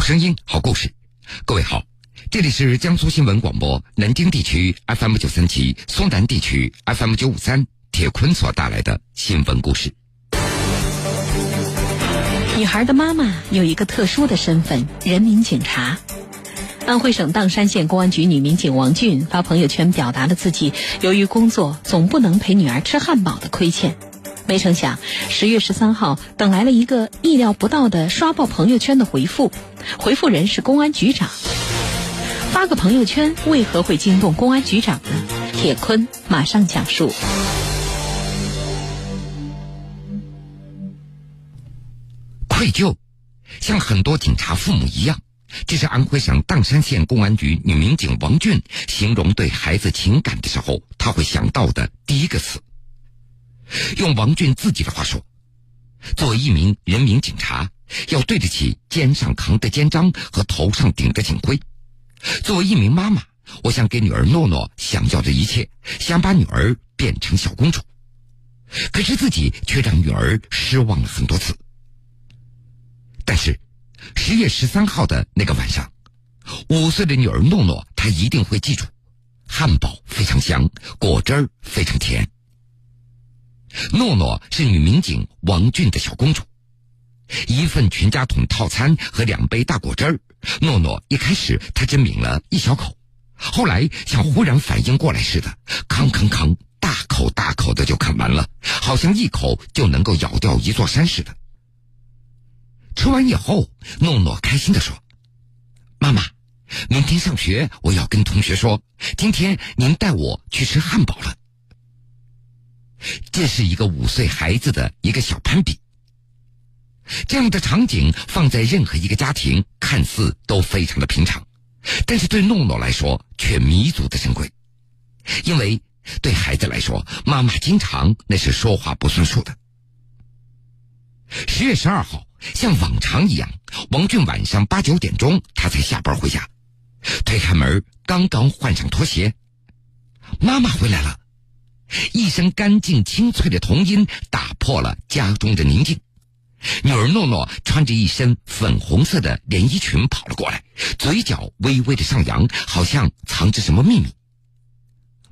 好声音，好故事。各位好，这里是江苏新闻广播南京地区 FM 九三七、苏南地区 FM 九五三。铁坤所带来的新闻故事。女孩的妈妈有一个特殊的身份——人民警察。安徽省砀山县公安局女民警王俊发朋友圈表达了自己由于工作总不能陪女儿吃汉堡的亏欠。没成想，十月十三号等来了一个意料不到的刷爆朋友圈的回复，回复人是公安局长。发个朋友圈为何会惊动公安局长呢？铁坤马上讲述。愧疚，像很多警察父母一样，这是安徽省砀山县公安局女民警王俊形容对孩子情感的时候，他会想到的第一个词。用王俊自己的话说，作为一名人民警察，要对得起肩上扛的肩章和头上顶的警徽。作为一名妈妈，我想给女儿诺诺想要的一切，想把女儿变成小公主，可是自己却让女儿失望了很多次。但是，十月十三号的那个晚上，五岁的女儿诺诺，她一定会记住：汉堡非常香，果汁儿非常甜。诺诺是女民警王俊的小公主，一份全家桶套餐和两杯大果汁儿。诺诺一开始她只抿了一小口，后来像忽然反应过来似的，吭吭吭，大口大口的就啃完了，好像一口就能够咬掉一座山似的。吃完以后，诺诺开心的说：“妈妈，明天上学我要跟同学说，今天您带我去吃汉堡了。”这是一个五岁孩子的一个小攀比。这样的场景放在任何一个家庭，看似都非常的平常，但是对诺诺来说却弥足的珍贵，因为对孩子来说，妈妈经常那是说话不算数的。十月十二号，像往常一样，王俊晚上八九点钟他才下班回家，推开门，刚刚换上拖鞋，妈妈回来了。一声干净清脆的童音打破了家中的宁静。女儿诺诺穿着一身粉红色的连衣裙跑了过来，嘴角微微的上扬，好像藏着什么秘密。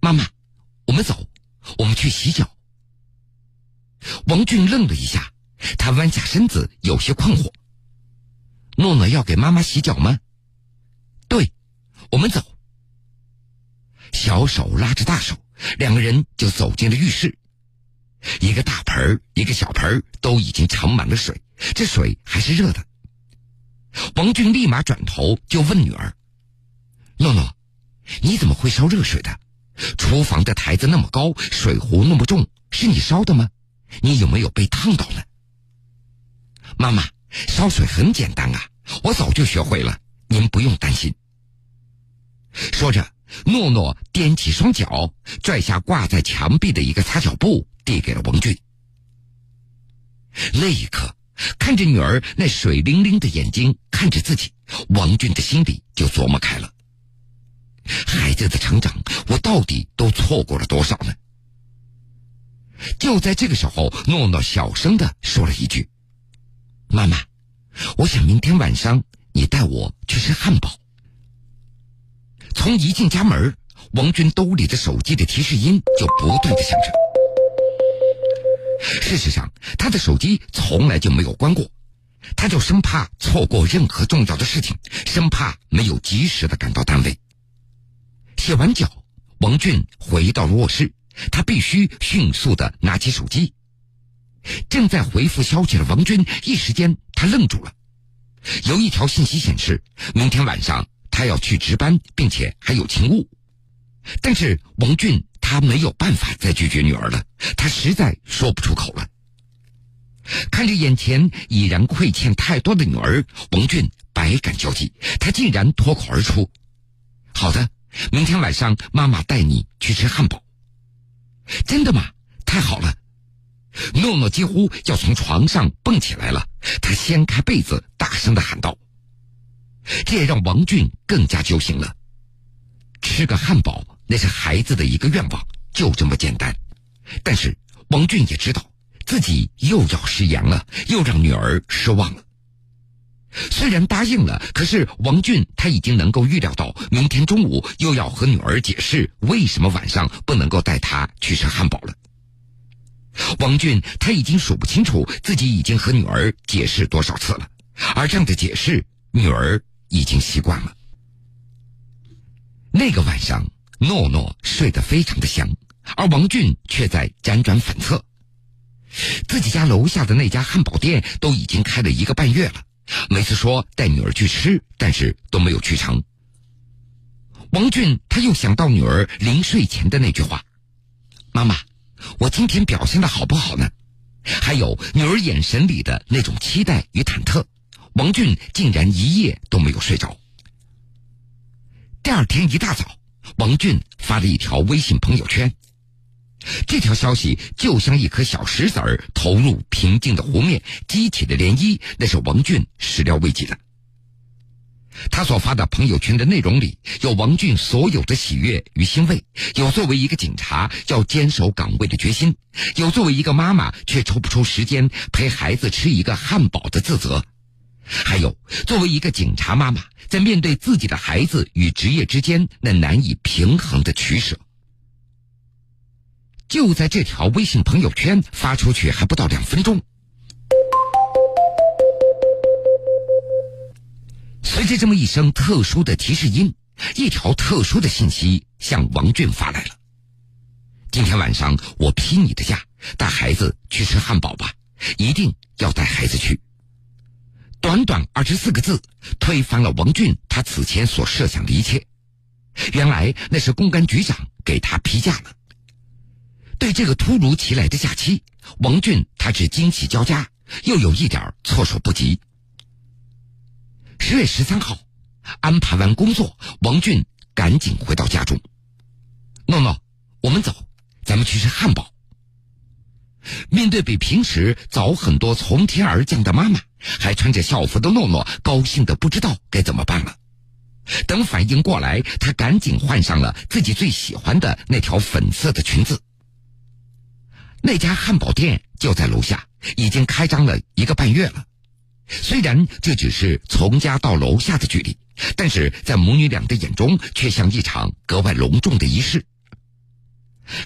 妈妈，我们走，我们去洗脚。王俊愣了一下，他弯下身子，有些困惑。诺诺要给妈妈洗脚吗？对，我们走。小手拉着大手。两个人就走进了浴室，一个大盆，一个小盆，都已经盛满了水，这水还是热的。王俊立马转头就问女儿：“诺诺，你怎么会烧热水的？厨房的台子那么高，水壶那么重，是你烧的吗？你有没有被烫到呢？”妈妈，烧水很简单啊，我早就学会了，您不用担心。说着。诺诺踮起双脚，拽下挂在墙壁的一个擦脚布，递给了王俊。那一刻，看着女儿那水灵灵的眼睛看着自己，王俊的心里就琢磨开了：孩子的成长，我到底都错过了多少呢？就在这个时候，诺诺小声的说了一句：“妈妈，我想明天晚上你带我去吃汉堡。”从一进家门，王军兜里的手机的提示音就不断的响着。事实上，他的手机从来就没有关过，他就生怕错过任何重要的事情，生怕没有及时的赶到单位。洗完脚，王俊回到了卧室，他必须迅速的拿起手机。正在回复消息的王军一时间他愣住了，有一条信息显示，明天晚上。他要去值班，并且还有勤务，但是王俊他没有办法再拒绝女儿了，他实在说不出口了。看着眼前已然亏欠太多的女儿，王俊百感交集，他竟然脱口而出：“好的，明天晚上妈妈带你去吃汉堡。”真的吗？太好了！诺诺几乎要从床上蹦起来了，他掀开被子，大声的喊道。这也让王俊更加揪心了。吃个汉堡，那是孩子的一个愿望，就这么简单。但是王俊也知道自己又要食言了，又让女儿失望了。虽然答应了，可是王俊他已经能够预料到，明天中午又要和女儿解释为什么晚上不能够带她去吃汉堡了。王俊他已经数不清楚自己已经和女儿解释多少次了，而这样的解释，女儿已经习惯了。那个晚上，诺诺睡得非常的香，而王俊却在辗转反侧。自己家楼下的那家汉堡店都已经开了一个半月了，每次说带女儿去吃，但是都没有去成。王俊他又想到女儿临睡前的那句话：“妈妈，我今天表现的好不好呢？”还有女儿眼神里的那种期待与忐忑，王俊竟然一夜都没有睡着。第二天一大早，王俊发了一条微信朋友圈。这条消息就像一颗小石子儿投入平静的湖面，激起的涟漪，那是王俊始料未及的。他所发的朋友圈的内容里，有王俊所有的喜悦与欣慰，有作为一个警察要坚守岗位的决心，有作为一个妈妈却抽不出时间陪孩子吃一个汉堡的自责，还有作为一个警察妈妈在面对自己的孩子与职业之间那难以平衡的取舍。就在这条微信朋友圈发出去还不到两分钟，随着这么一声特殊的提示音，一条特殊的信息向王俊发来了：“今天晚上我批你的假，带孩子去吃汉堡吧，一定要带孩子去。”短短二十四个字，推翻了王俊他此前所设想的一切。原来那是公安局长给他批假了。对这个突如其来的假期，王俊他是惊喜交加，又有一点措手不及。十月十三号，安排完工作，王俊赶紧回到家中。诺诺，我们走，咱们去吃汉堡。面对比平时早很多从天而降的妈妈，还穿着校服的诺诺高兴的不知道该怎么办了。等反应过来，他赶紧换上了自己最喜欢的那条粉色的裙子。那家汉堡店就在楼下，已经开张了一个半月了。虽然这只是从家到楼下的距离，但是在母女俩的眼中，却像一场格外隆重的仪式。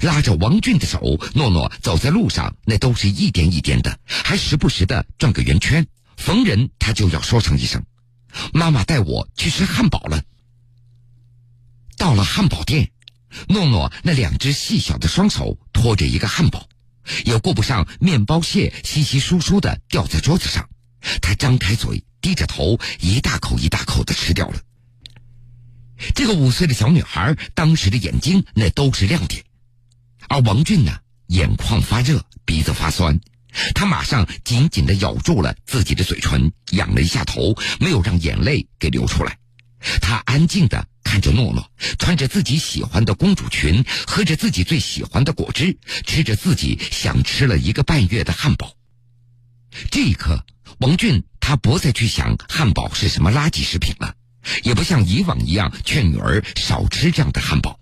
拉着王俊的手，诺诺走在路上，那都是一点一点的，还时不时的转个圆圈。逢人他就要说上一声：“妈妈带我去吃汉堡了。”到了汉堡店，诺诺那两只细小的双手托着一个汉堡。也顾不上面包屑稀稀疏疏的掉在桌子上，他张开嘴，低着头，一大口一大口的吃掉了。这个五岁的小女孩当时的眼睛那都是亮点，而王俊呢，眼眶发热，鼻子发酸，他马上紧紧的咬住了自己的嘴唇，仰了一下头，没有让眼泪给流出来，他安静的。看着诺诺穿着自己喜欢的公主裙，喝着自己最喜欢的果汁，吃着自己想吃了一个半月的汉堡。这一刻，王俊他不再去想汉堡是什么垃圾食品了，也不像以往一样劝女儿少吃这样的汉堡。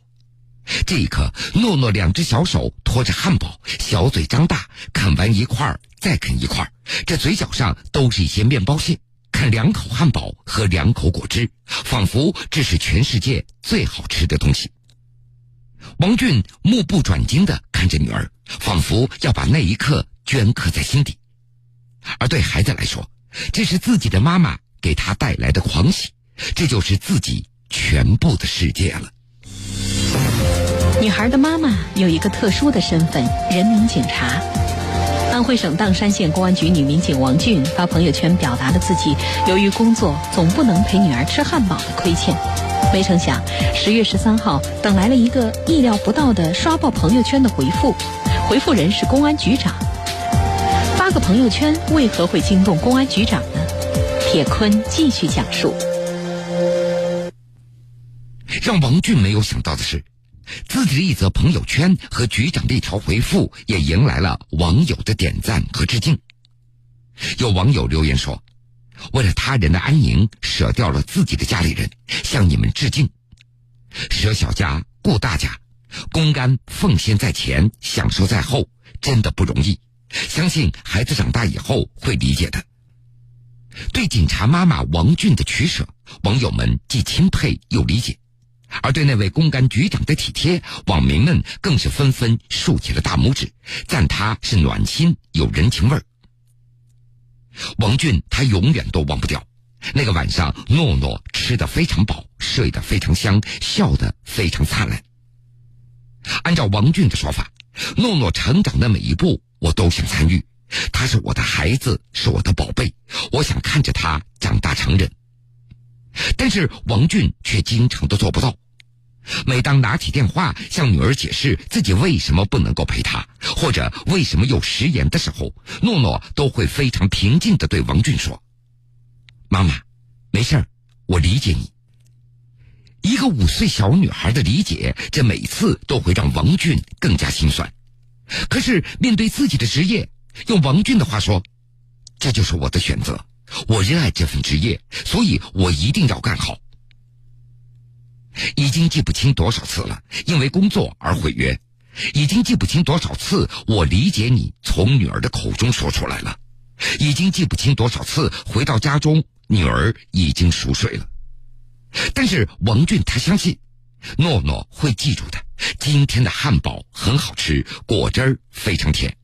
这一刻，诺诺两只小手托着汉堡，小嘴张大，啃完一块再啃一块，这嘴角上都是一些面包屑。看两口汉堡，喝两口果汁，仿佛这是全世界最好吃的东西。王俊目不转睛的看着女儿，仿佛要把那一刻镌刻在心底。而对孩子来说，这是自己的妈妈给他带来的狂喜，这就是自己全部的世界了。女孩的妈妈有一个特殊的身份——人民警察。安徽省砀山县公安局女民警王俊发朋友圈表达了自己由于工作总不能陪女儿吃汉堡的亏欠。没成想，十月十三号等来了一个意料不到的刷爆朋友圈的回复，回复人是公安局长。发个朋友圈为何会惊动公安局长呢？铁坤继续讲述。让王俊没有想到的是。自己的一则朋友圈和局长的一条回复，也迎来了网友的点赞和致敬。有网友留言说：“为了他人的安宁，舍掉了自己的家里人，向你们致敬。舍小家顾大家，公安奉献在前，享受在后，真的不容易。相信孩子长大以后会理解的。”对警察妈妈王俊的取舍，网友们既钦佩又理解；而对那位公安局长的体贴，网民们更是纷纷竖起了大拇指，赞他是暖心有人情味儿。王俊他永远都忘不掉那个晚上，诺诺吃得非常饱，睡得非常香，笑得非常灿烂。按照王俊的说法，诺诺成长的每一步，我都想参与。他是我的孩子，是我的宝贝，我想看着他长大成人。但是王俊却经常都做不到。每当拿起电话向女儿解释自己为什么不能够陪她，或者为什么有食言的时候，诺诺都会非常平静的对王俊说：“妈妈，没事儿，我理解你。”一个五岁小女孩的理解，这每次都会让王俊更加心酸。可是面对自己的职业，用王俊的话说，这就是我的选择。我热爱这份职业，所以我一定要干好。已经记不清多少次了，因为工作而毁约；已经记不清多少次我理解你从女儿的口中说出来了；已经记不清多少次回到家中，女儿已经熟睡了。但是王俊他相信，诺诺会记住的。今天的汉堡很好吃，果汁儿非常甜。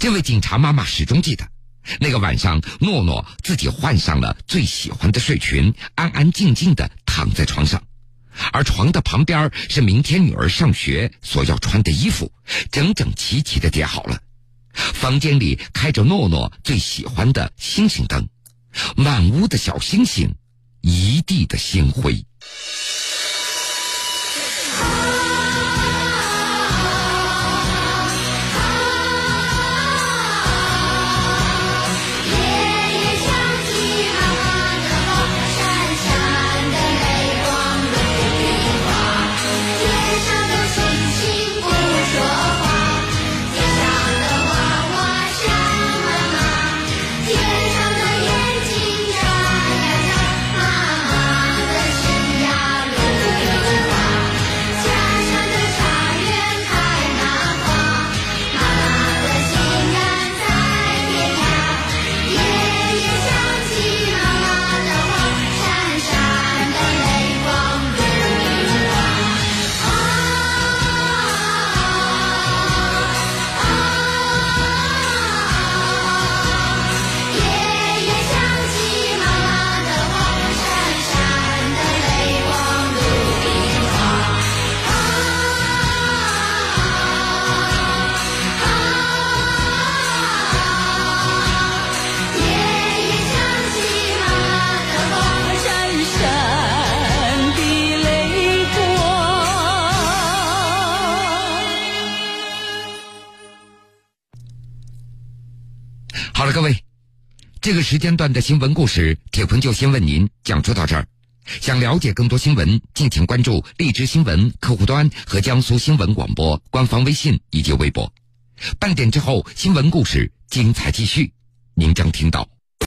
这位警察妈妈始终记得，那个晚上，诺诺自己换上了最喜欢的睡裙，安安静静的躺在床上，而床的旁边是明天女儿上学所要穿的衣服，整整齐齐的叠好了。房间里开着诺诺最喜欢的星星灯，满屋的小星星，一地的星辉。各位，这个时间段的新闻故事，铁坤就先为您讲述到这儿。想了解更多新闻，敬请关注荔枝新闻客户端和江苏新闻广播官方微信以及微博。半点之后，新闻故事精彩继续，您将听到。